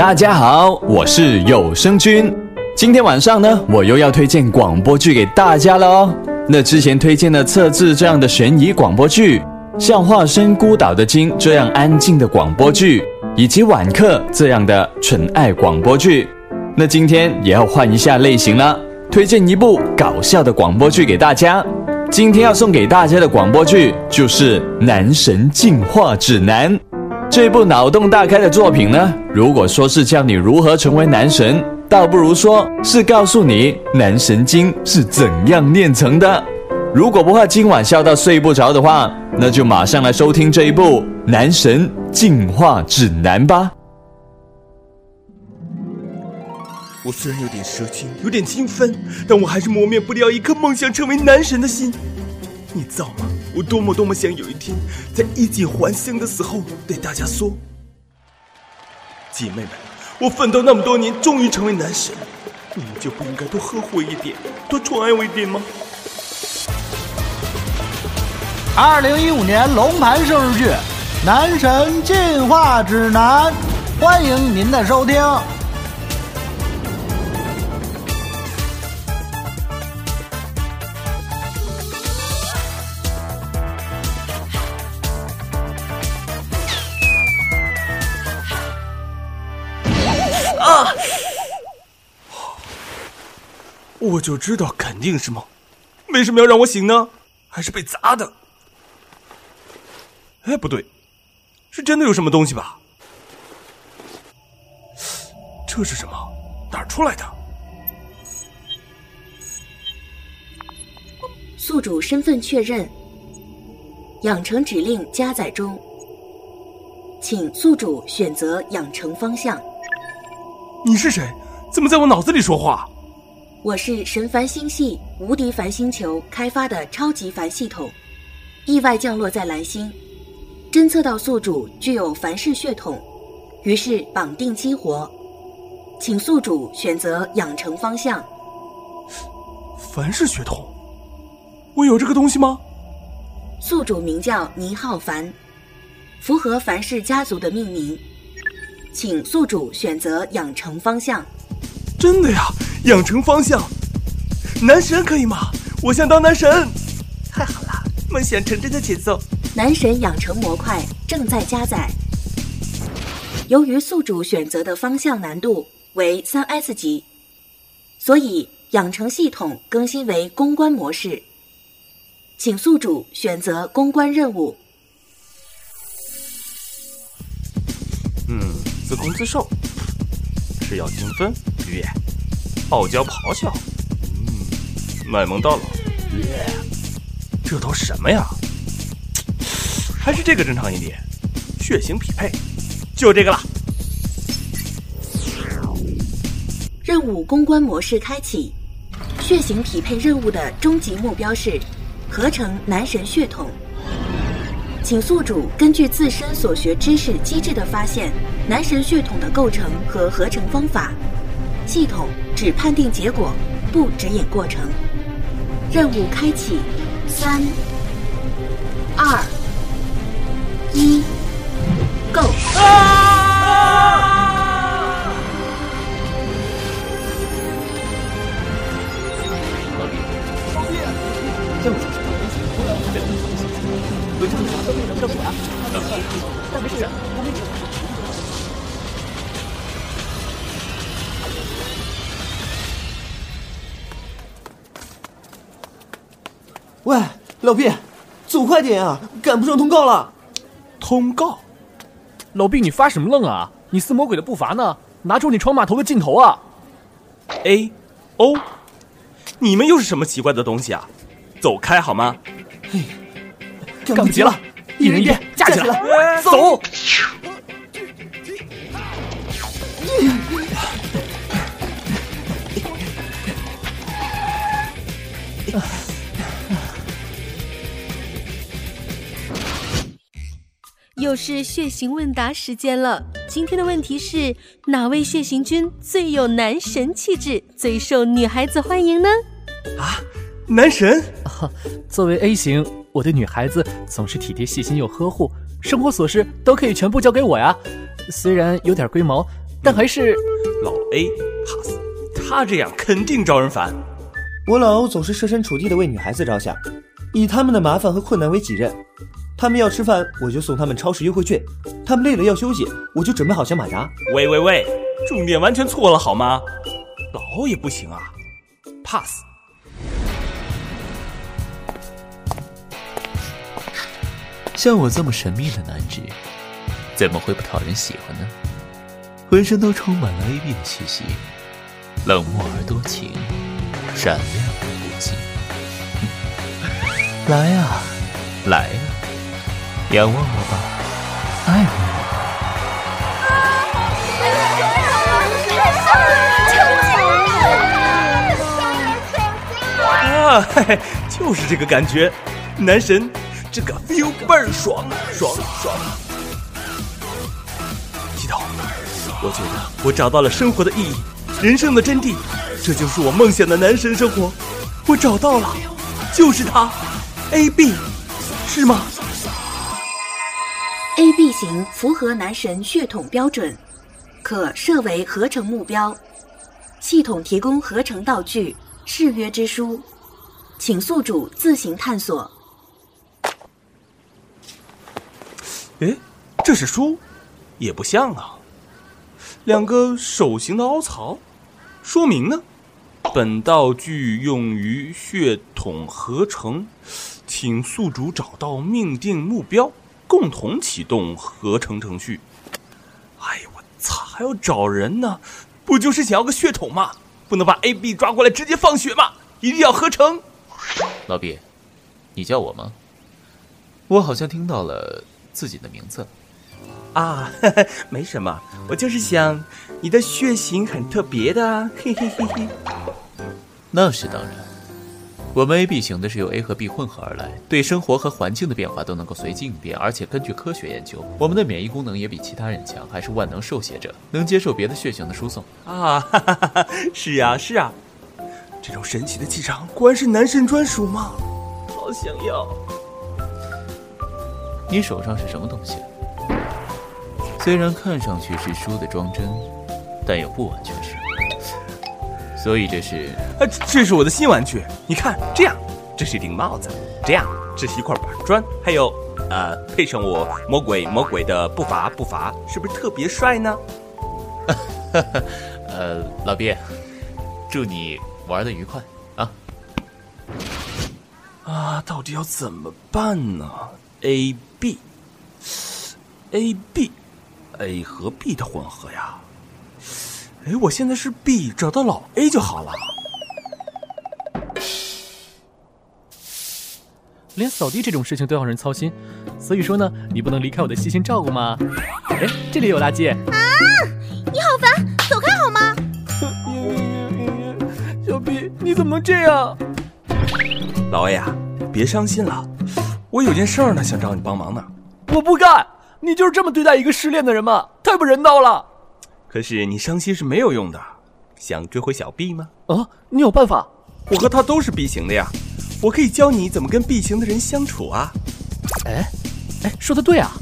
大家好，我是有声君。今天晚上呢，我又要推荐广播剧给大家了哦。那之前推荐的《测字》这样的悬疑广播剧，像《化身孤岛的鲸》这样安静的广播剧，以及《晚课》这样的纯爱广播剧。那今天也要换一下类型了，推荐一部搞笑的广播剧给大家。今天要送给大家的广播剧就是《男神进化指南》。这部脑洞大开的作品呢，如果说是教你如何成为男神，倒不如说是告诉你男神经是怎样炼成的。如果不怕今晚笑到睡不着的话，那就马上来收听这一部《男神进化指南》吧。我虽然有点蛇精，有点精分，但我还是磨灭不了一颗梦想成为男神的心。你造吗？我多么多么想有一天，在衣锦还乡的时候，对大家说：“姐妹们，我奋斗那么多年，终于成为男神，你们就不应该多呵护一点，多宠爱我一点吗？”二零一五年龙盘生日剧《男神进化指南》，欢迎您的收听。我就知道肯定是梦，为什么要让我醒呢？还是被砸的？哎，不对，是真的有什么东西吧？这是什么？哪儿出来的？宿主身份确认，养成指令加载中，请宿主选择养成方向。你是谁？怎么在我脑子里说话？我是神凡星系无敌凡星球开发的超级凡系统，意外降落在蓝星，侦测到宿主具有凡氏血统，于是绑定激活，请宿主选择养成方向。凡氏血统，我有这个东西吗？宿主名叫倪浩凡，符合凡氏家族的命名。请宿主选择养成方向。真的呀，养成方向，男神可以吗？我想当男神。太好了，梦想成真的节奏。男神养成模块正在加载。由于宿主选择的方向难度为三 S 级，所以养成系统更新为公关模式。请宿主选择公关任务。嗯。自攻自受，是要精分，约，傲娇咆哮，嗯，卖萌到老，耶，这都什么呀？还是这个正常一点，血型匹配，就这个了。任务公关模式开启，血型匹配任务的终极目标是合成男神血统。请宿主根据自身所学知识机制的发现，男神血统的构成和合成方法。系统只判定结果，不指引过程。任务开启，三、二、一，Go！喂，老毕，走快点啊，赶不上通告了。通告？老毕，你发什么愣啊？你似魔鬼的步伐呢？拿出你闯码头的劲头啊！A O，你们又是什么奇怪的东西啊？走开好吗？嘿，赶不及了，一人一边，架起来，走。又是血型问答时间了。今天的问题是：哪位血型君最有男神气质，最受女孩子欢迎呢？啊，男神！作为 A 型，我对女孩子总是体贴细心又呵护，生活琐事都可以全部交给我呀。虽然有点龟毛，但还是老 A pass，他这样肯定招人烦。我老欧总是设身处地的为女孩子着想，以他们的麻烦和困难为己任。他们要吃饭，我就送他们超市优惠券；他们累了要休息，我就准备好小马扎。喂喂喂，重点完全错了好吗？老也不行啊，pass。像我这么神秘的男子，怎么会不讨人喜欢呢？浑身都充满了 A B 的气息，冷漠而多情。闪亮而不羁，来呀，来呀，仰望我吧，爱我吧。啊，嘿嘿，就是这个感觉，男神，这个 feel 倍儿爽，爽爽。记头，我觉得我找到了生活的意义，人生的真谛。这就是我梦想的男神生活，我找到了，就是他，A B，是吗？A B 型符合男神血统标准，可设为合成目标，系统提供合成道具、誓约之书，请宿主自行探索。哎，这是书，也不像啊，两个手型的凹槽，说明呢？本道具用于血统合成，请宿主找到命定目标，共同启动合成程序。哎呀，我操，还要找人呢？不就是想要个血统吗？不能把 A、B 抓过来直接放血吗？一定要合成。老毕，你叫我吗？我好像听到了自己的名字。啊，没什么，我就是想，你的血型很特别的，嘿嘿嘿嘿。那是当然，我们 A B 型的是由 A 和 B 混合而来，对生活和环境的变化都能够随机应变，而且根据科学研究，我们的免疫功能也比其他人强，还是万能受血者，能接受别的血型的输送。啊，哈哈哈是啊是啊，这种神奇的气场，果然是男神专属吗？好想要。你手上是什么东西？虽然看上去是书的装帧，但又不完全是。所以这是，呃，这是我的新玩具。你看，这样，这是一顶帽子，这样，这是一块板砖，还有，呃，配上我魔鬼魔鬼的步伐步伐，是不是特别帅呢？呃，老毕，祝你玩的愉快啊！啊，到底要怎么办呢？A B，A B。A 和 B 的混合呀，哎，我现在是 B，找到老 A 就好了。连扫地这种事情都要人操心，所以说呢，你不能离开我的细心照顾吗？哎，这里有垃圾。啊！你好烦，走开好吗？小 B，你怎么能这样？老 A 啊，别伤心了，我有件事儿呢，想找你帮忙呢。我不干。你就是这么对待一个失恋的人吗？太不人道了！可是你伤心是没有用的，想追回小 B 吗？啊，你有办法？我和他都是 B 型的呀，我可以教你怎么跟 B 型的人相处啊！哎，哎，说的对啊，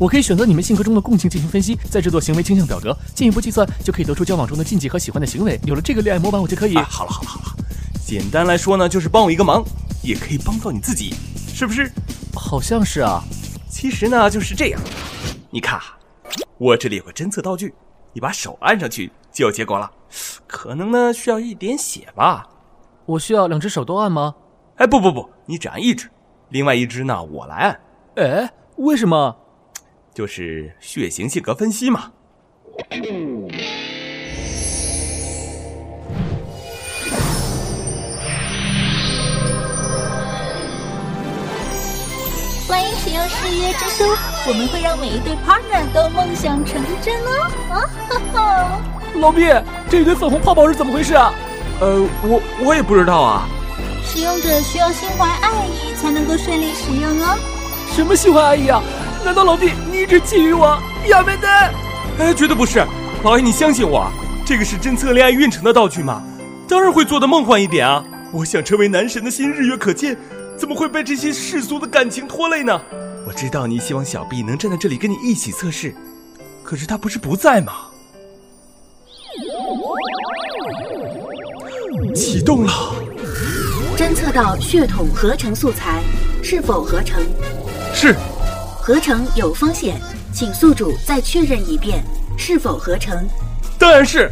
我可以选择你们性格中的共性进行分析，再制作行为倾向表格，进一步计算就可以得出交往中的禁忌和喜欢的行为。有了这个恋爱模板，我就可以……好了好了好了，简单来说呢，就是帮我一个忙，也可以帮到你自己，是不是？好像是啊。其实呢，就是这样。你看，我这里有个侦测道具，你把手按上去就有结果了。可能呢需要一点血吧？我需要两只手都按吗？哎，不不不，你只按一只，另外一只呢我来按。哎，为什么？就是血型性格分析嘛。欢迎使用誓约之书，我们会让每一对 partner 都梦想成真哦！啊哈哈！老毕，这一堆粉红泡泡是怎么回事啊？呃，我我也不知道啊。使用者需要心怀爱意才能够顺利使用哦。什么心怀爱意啊？难道老毕你一直觊觎我？亚美丹？哎，绝对不是，老爷你相信我，这个是侦测恋爱运程的道具嘛，当然会做的梦幻一点啊！我想成为男神的心日月可见。怎么会被这些世俗的感情拖累呢？我知道你希望小毕能站在这里跟你一起测试可是他不是不在吗？启动了。侦测到血统合成素材是否合成？是。合成有风险请宿主再确认一遍是否合成？当然是。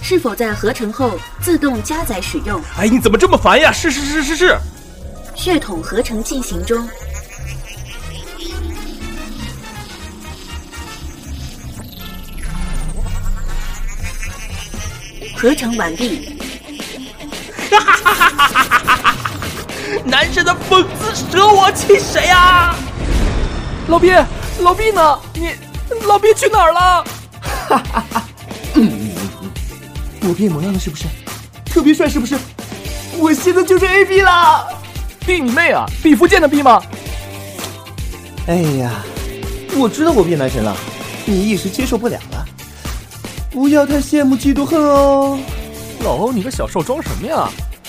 是否在合成后自动加载使用？哎你怎么这么烦呀？是是是是是。血统合成进行中。合成完毕。哈哈哈哈哈哈！男神的讽刺舍我其谁呀？老毕，老毕呢？你，老毕去哪儿了？哈哈哈！我变模样了是不是？特别帅是不是？我现在就是 A B 啦！B 你妹啊！毕福剑的毕吗？哎呀，我知道我变男神了，你一时接受不了了。不要太羡慕嫉妒恨哦！老欧，你个小兽装什么呀？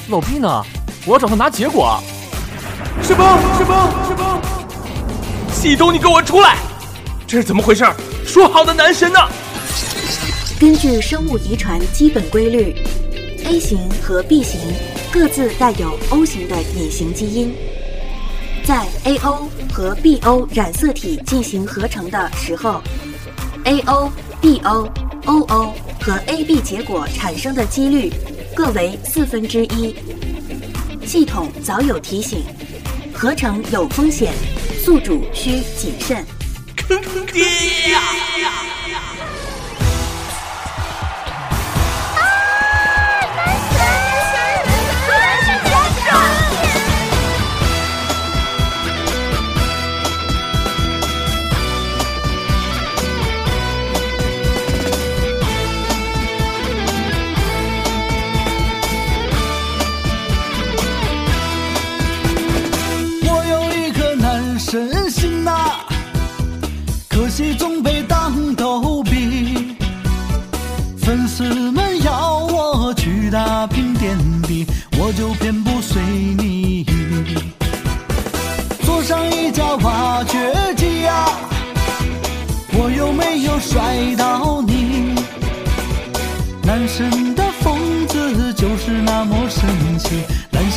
老毕呢？我要找他拿结果。什么？什么？什么？系统，你给我出来！这是怎么回事？说好的男神呢？根据生物遗传基本规律，A 型和 B 型各自带有 O 型的隐形基因，在 AO 和 BO 染色体进行合成的时候，AO、BO。OO 和 AB 结果产生的几率各为四分之一。系统早有提醒，合成有风险，宿主需谨慎。坑爹呀！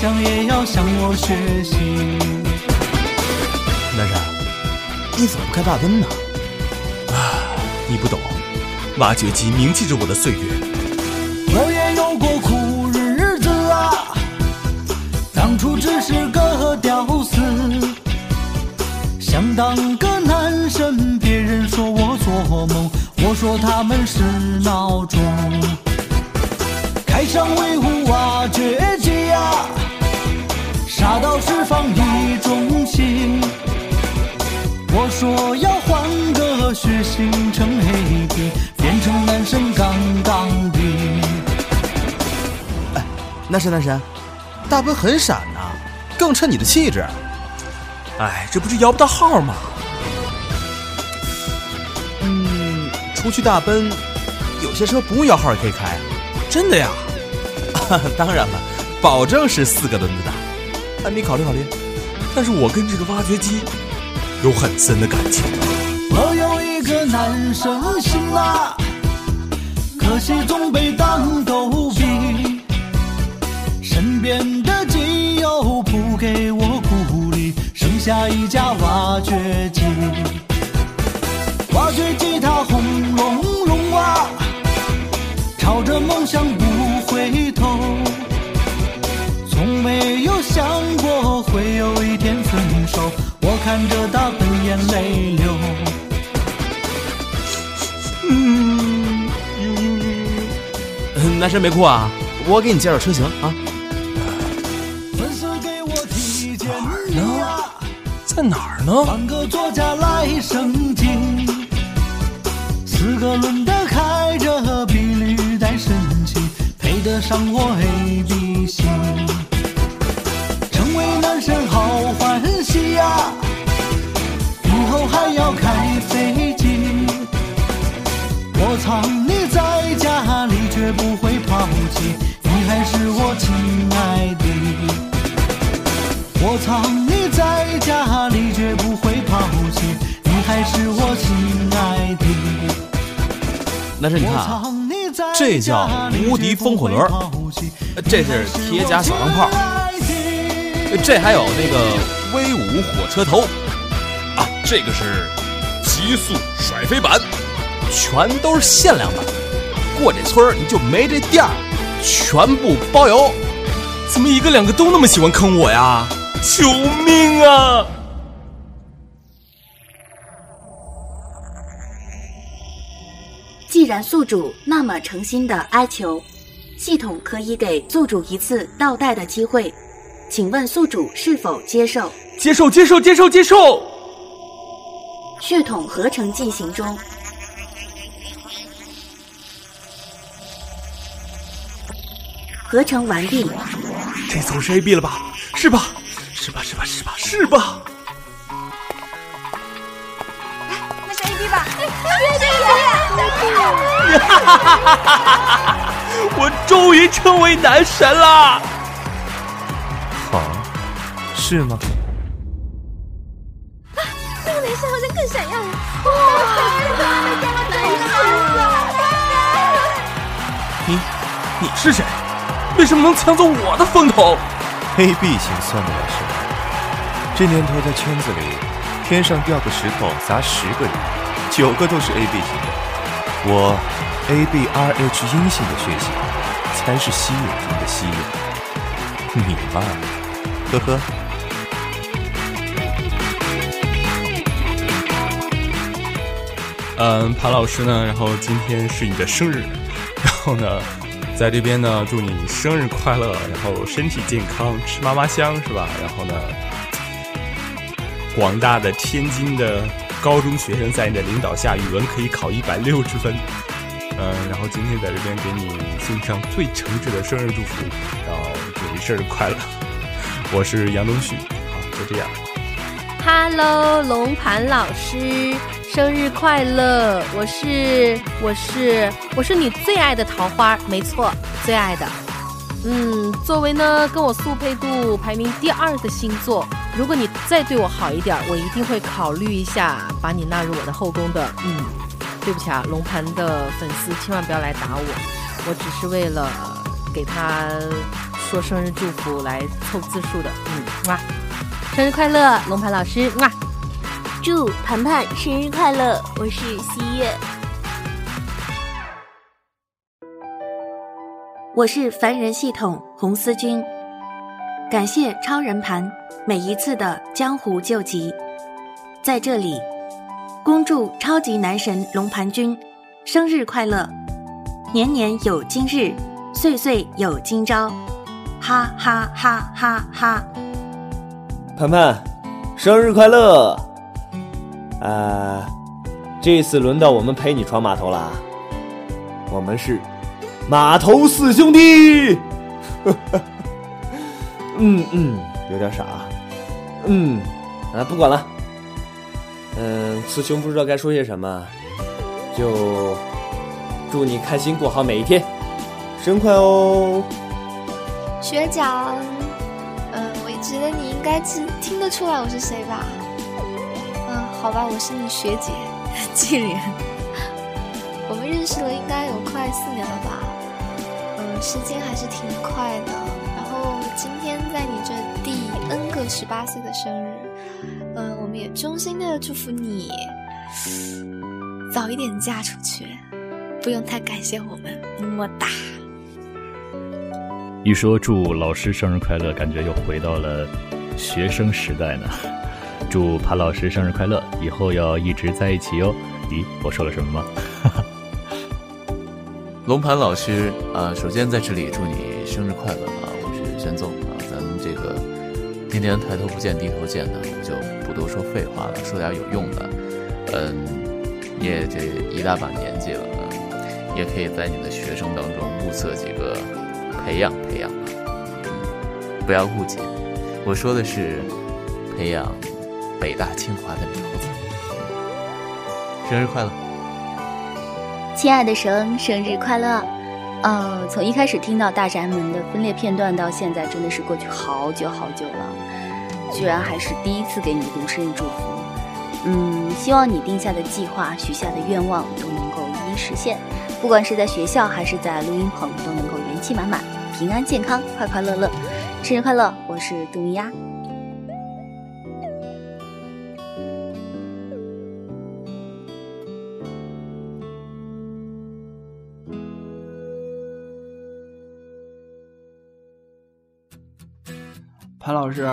蓝翔也要向我学习。男神，你怎么不开大奔呢？啊，你不懂，挖掘机铭记着我的岁月。我也有过苦日子啊，当初只是个屌丝，想当个男神，别人说我做梦。我说他们是闹钟，开上威虎挖掘机呀，杀到释放一中心。我说要换个血型成黑皮，变成男神杠杠的。哎，男神男神，大奔很闪呐，更衬你的气质。哎，这不是摇不到号吗？出去大奔，有些车不用摇号也可以开，真的呀？当然了，保证是四个轮子的。你考虑考虑。但是我跟这个挖掘机有很深的感情。我有一个男生心啊，可惜总被当狗逼。身边的基友不给我鼓励，剩下一架挖掘机。挖掘机它轰隆隆啊，朝着梦想不回头，从没有想会有一天分手。我看着大奔眼泪流。嗯，男神没哭啊？我给你介绍车型啊。粉丝给我提建议啊，在哪儿呢？换个座驾来升级。四个轮的开着比绿带神奇，配得上我 A B 男神好欢喜呀！以后还要开飞机，我藏你在家里绝不会抛弃，你还是我亲爱的。我藏你在家里绝不会抛弃，你还是我亲爱的。男神，你看，这叫无敌风火轮。这是铁甲小钢炮，这还有那个威武火车头啊，这个是极速甩飞板，全都是限量版。过这村儿你就没这店儿，全部包邮。怎么一个两个都那么喜欢坑我呀？救命啊！既然宿主那么诚心的哀求，系统可以给宿主一次倒带的机会，请问宿主是否接受？接受，接受，接受，接受。血统合成进行中，合成完毕。这次我是 AB 了吧？是吧？是吧？是吧？是吧？是吧？那是 AB 吧？哈哈哈哈哈！我终于成为男神了。好，是吗？啊那个男生好像更闪耀了。哇你，你是谁？为什么能抢走我的风头？AB 型算得了什么？这年头在圈子里，天上掉个石头砸十个人，九个都是 AB 型的。我 ABRH 阴性的血型，才是稀有中的稀有。你嘛，呵呵。嗯，潘老师呢？然后今天是你的生日，然后呢，在这边呢，祝你生日快乐，然后身体健康，吃嘛嘛香，是吧？然后呢，广大的天津的高中学生在你的领导下，语文可以考一百六十分。嗯，然后今天在这边给你送上最诚挚的生日祝福，然后祝你生日快乐。我是杨东旭，好，就这样。Hello，龙盘老师，生日快乐！我是我是我是你最爱的桃花，没错，最爱的。嗯，作为呢跟我速配度排名第二的星座，如果你再对我好一点，我一定会考虑一下把你纳入我的后宫的。嗯，对不起啊，龙盘的粉丝千万不要来打我，我只是为了给他说生日祝福来凑字数的。嗯，哇。生日快乐，龙盘老师！哇，祝盘盘生日快乐！我是西月，我是凡人系统洪思君。感谢超人盘每一次的江湖救急，在这里，恭祝超级男神龙盘君生日快乐，年年有今日，岁岁有今朝，哈哈哈哈哈！盘盘，生日快乐！啊，这次轮到我们陪你闯码头了。我们是码头四兄弟。嗯嗯，有点傻。嗯，啊，不管了。嗯，雌雄不知道该说些什么，就祝你开心过好每一天，生快哦！学长。觉得你该是听得出来我是谁吧？嗯，好吧，我是你学姐，纪莲。我们认识了应该有快四年了吧？嗯，时间还是挺快的。然后今天在你这第 N 个十八岁的生日，嗯，我们也衷心的祝福你早一点嫁出去，不用太感谢我们，么么哒。一说祝老师生日快乐，感觉又回到了学生时代呢。祝潘老师生日快乐，以后要一直在一起哟。咦，我说了什么吗？龙盘老师啊，首先在这里祝你生日快乐啊！我是玄宗啊，咱们这个天天抬头不见低头见的，我就不多说废话了，说点有用的。嗯，你也这一大把年纪了啊，也可以在你的学生当中物色几个。培养培养吧，嗯，不要误解，我说的是培养北大清华的苗子。生日快乐，亲爱的神，生日快乐！呃，从一开始听到大宅门的分裂片段到现在，真的是过去好久好久了，居然还是第一次给你读生日祝福。嗯，希望你定下的计划、许下的愿望都能够一一实现，不管是在学校还是在录音棚，都能够元气满满。平安健康，快快乐乐，生日快乐！我是杜米丫。潘老师，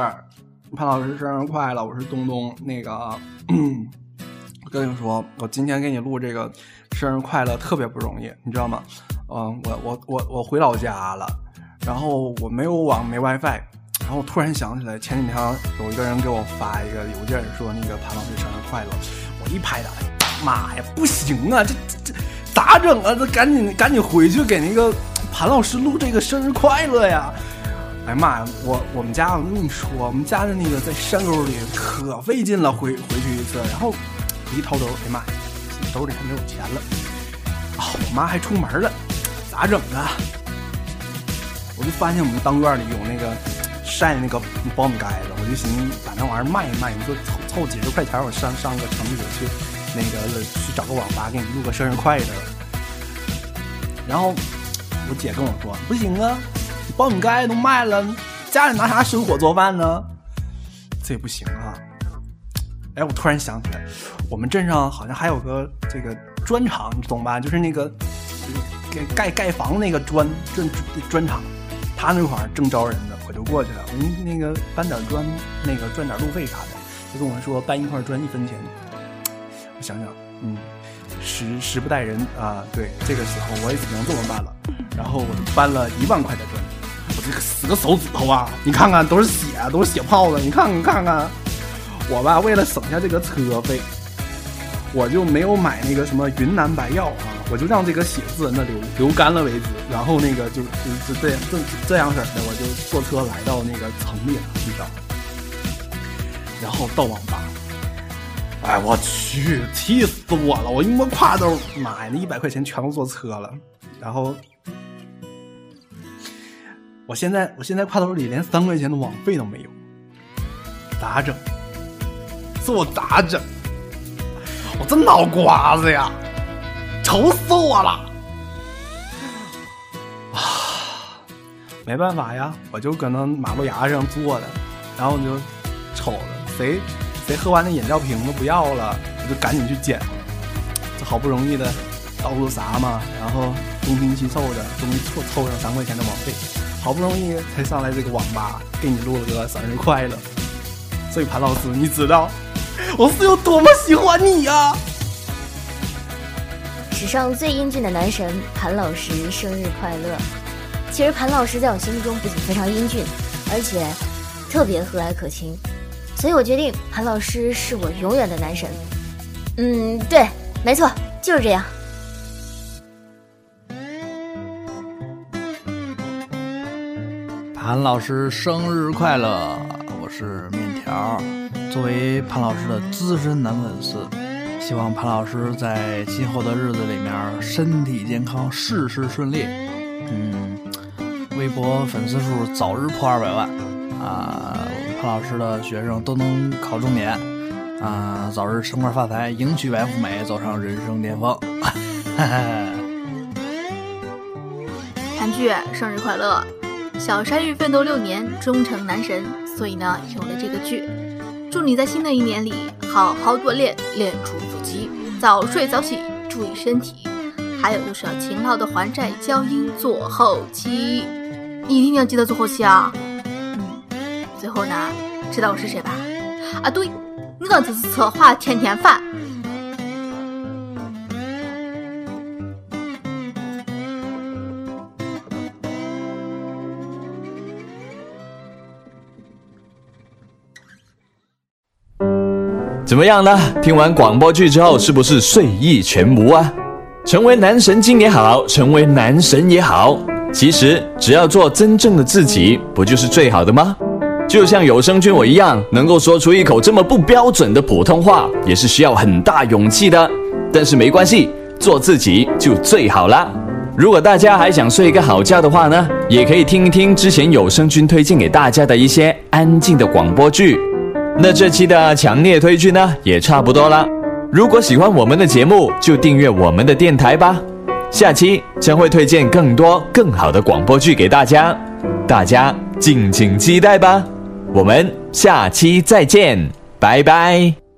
潘老师生日快乐！我是东东。那个，我跟你说，我今天给你录这个生日快乐特别不容易，你知道吗？嗯，我我我我回老家了，然后我没有网没 WiFi，然后突然想起来，前几天有一个人给我发一个邮件说那个潘老师生日快乐，我一拍打，妈呀，不行啊，这这这咋整啊？这赶紧赶紧回去给那个潘老师录这个生日快乐呀！哎妈呀，我我们家我跟你说，我们家的那个在山沟里可费劲了，回回去一次，然后一掏兜，哎妈呀，兜里还没有钱了，啊，我妈还出门了，咋整啊？我就发现我们当院里有那个晒那个苞米盖子，我就寻思把那玩意儿卖一卖，你说凑凑几十块钱，我上上个城里去那个去找个网吧给你录个生日快乐。然后我姐跟我说，不行啊。苞米盖都卖了，家里拿啥生火做饭呢？这也不行啊！哎，我突然想起来，我们镇上好像还有个这个砖厂，你懂吧？就是那个盖盖房那个砖砖砖厂，他那块儿正招人呢，我就过去了。我那个搬点砖，那个赚点路费啥的，就跟我说搬一块砖一分钱。我想想，嗯，时时不待人啊，对，这个时候我也只能这么办了。然后我就搬了一万块的砖。我这个死个手指头啊！你看看，都是血，都是血泡子。你看，你看看，我吧，为了省下这个车费，我就没有买那个什么云南白药啊，我就让这个血自然的流流干了为止。然后那个就就就这样这这样式的，我就坐车来到那个城里了，你知道？然后到网吧，哎，我去，气死我了！我一摸挎兜，妈呀，那一百块钱全都坐车了，然后。我现在，我现在挎兜里连三块钱的网费都没有，咋整？这我咋整？我这脑瓜子呀，愁死我了！没办法呀，我就搁那马路牙子上坐着，然后我就瞅着谁谁喝完那饮料瓶子不要了，我就赶紧去捡。这好不容易的到处撒嘛，然后东拼西凑的，终于凑凑上三块钱的网费。好不容易才上来这个网吧，给你录了个生日快乐。所以潘老师，你知道我是有多么喜欢你呀！史上最英俊的男神潘老师生日快乐！其实潘老师在我心目中不仅非常英俊，而且特别和蔼可亲，所以我决定潘老师是我永远的男神。嗯，对，没错，就是这样。潘老师生日快乐！我是面条。作为潘老师的资深男粉丝，希望潘老师在今后的日子里面身体健康，事事顺利。嗯，微博粉丝数早日破二百万啊！潘老师的学生都能考重点啊！早日升官发财，迎娶白富美，走上人生巅峰。韩剧生日快乐！小山芋奋斗六年，终成男神，所以呢，有了这个剧。祝你在新的一年里好好锻炼，练出腹肌，早睡早起，注意身体。还有就是要勤劳的还债交音做后期，你一定要记得做后期啊。最后呢，知道我是谁吧？啊，对，我就是策划甜甜饭。怎么样呢？听完广播剧之后，是不是睡意全无啊？成为男神经也好，成为男神也好，其实只要做真正的自己，不就是最好的吗？就像有声君我一样，能够说出一口这么不标准的普通话，也是需要很大勇气的。但是没关系，做自己就最好啦。如果大家还想睡一个好觉的话呢，也可以听一听之前有声君推荐给大家的一些安静的广播剧。那这期的强烈推剧呢，也差不多了。如果喜欢我们的节目，就订阅我们的电台吧。下期将会推荐更多更好的广播剧给大家，大家敬请期待吧。我们下期再见，拜拜。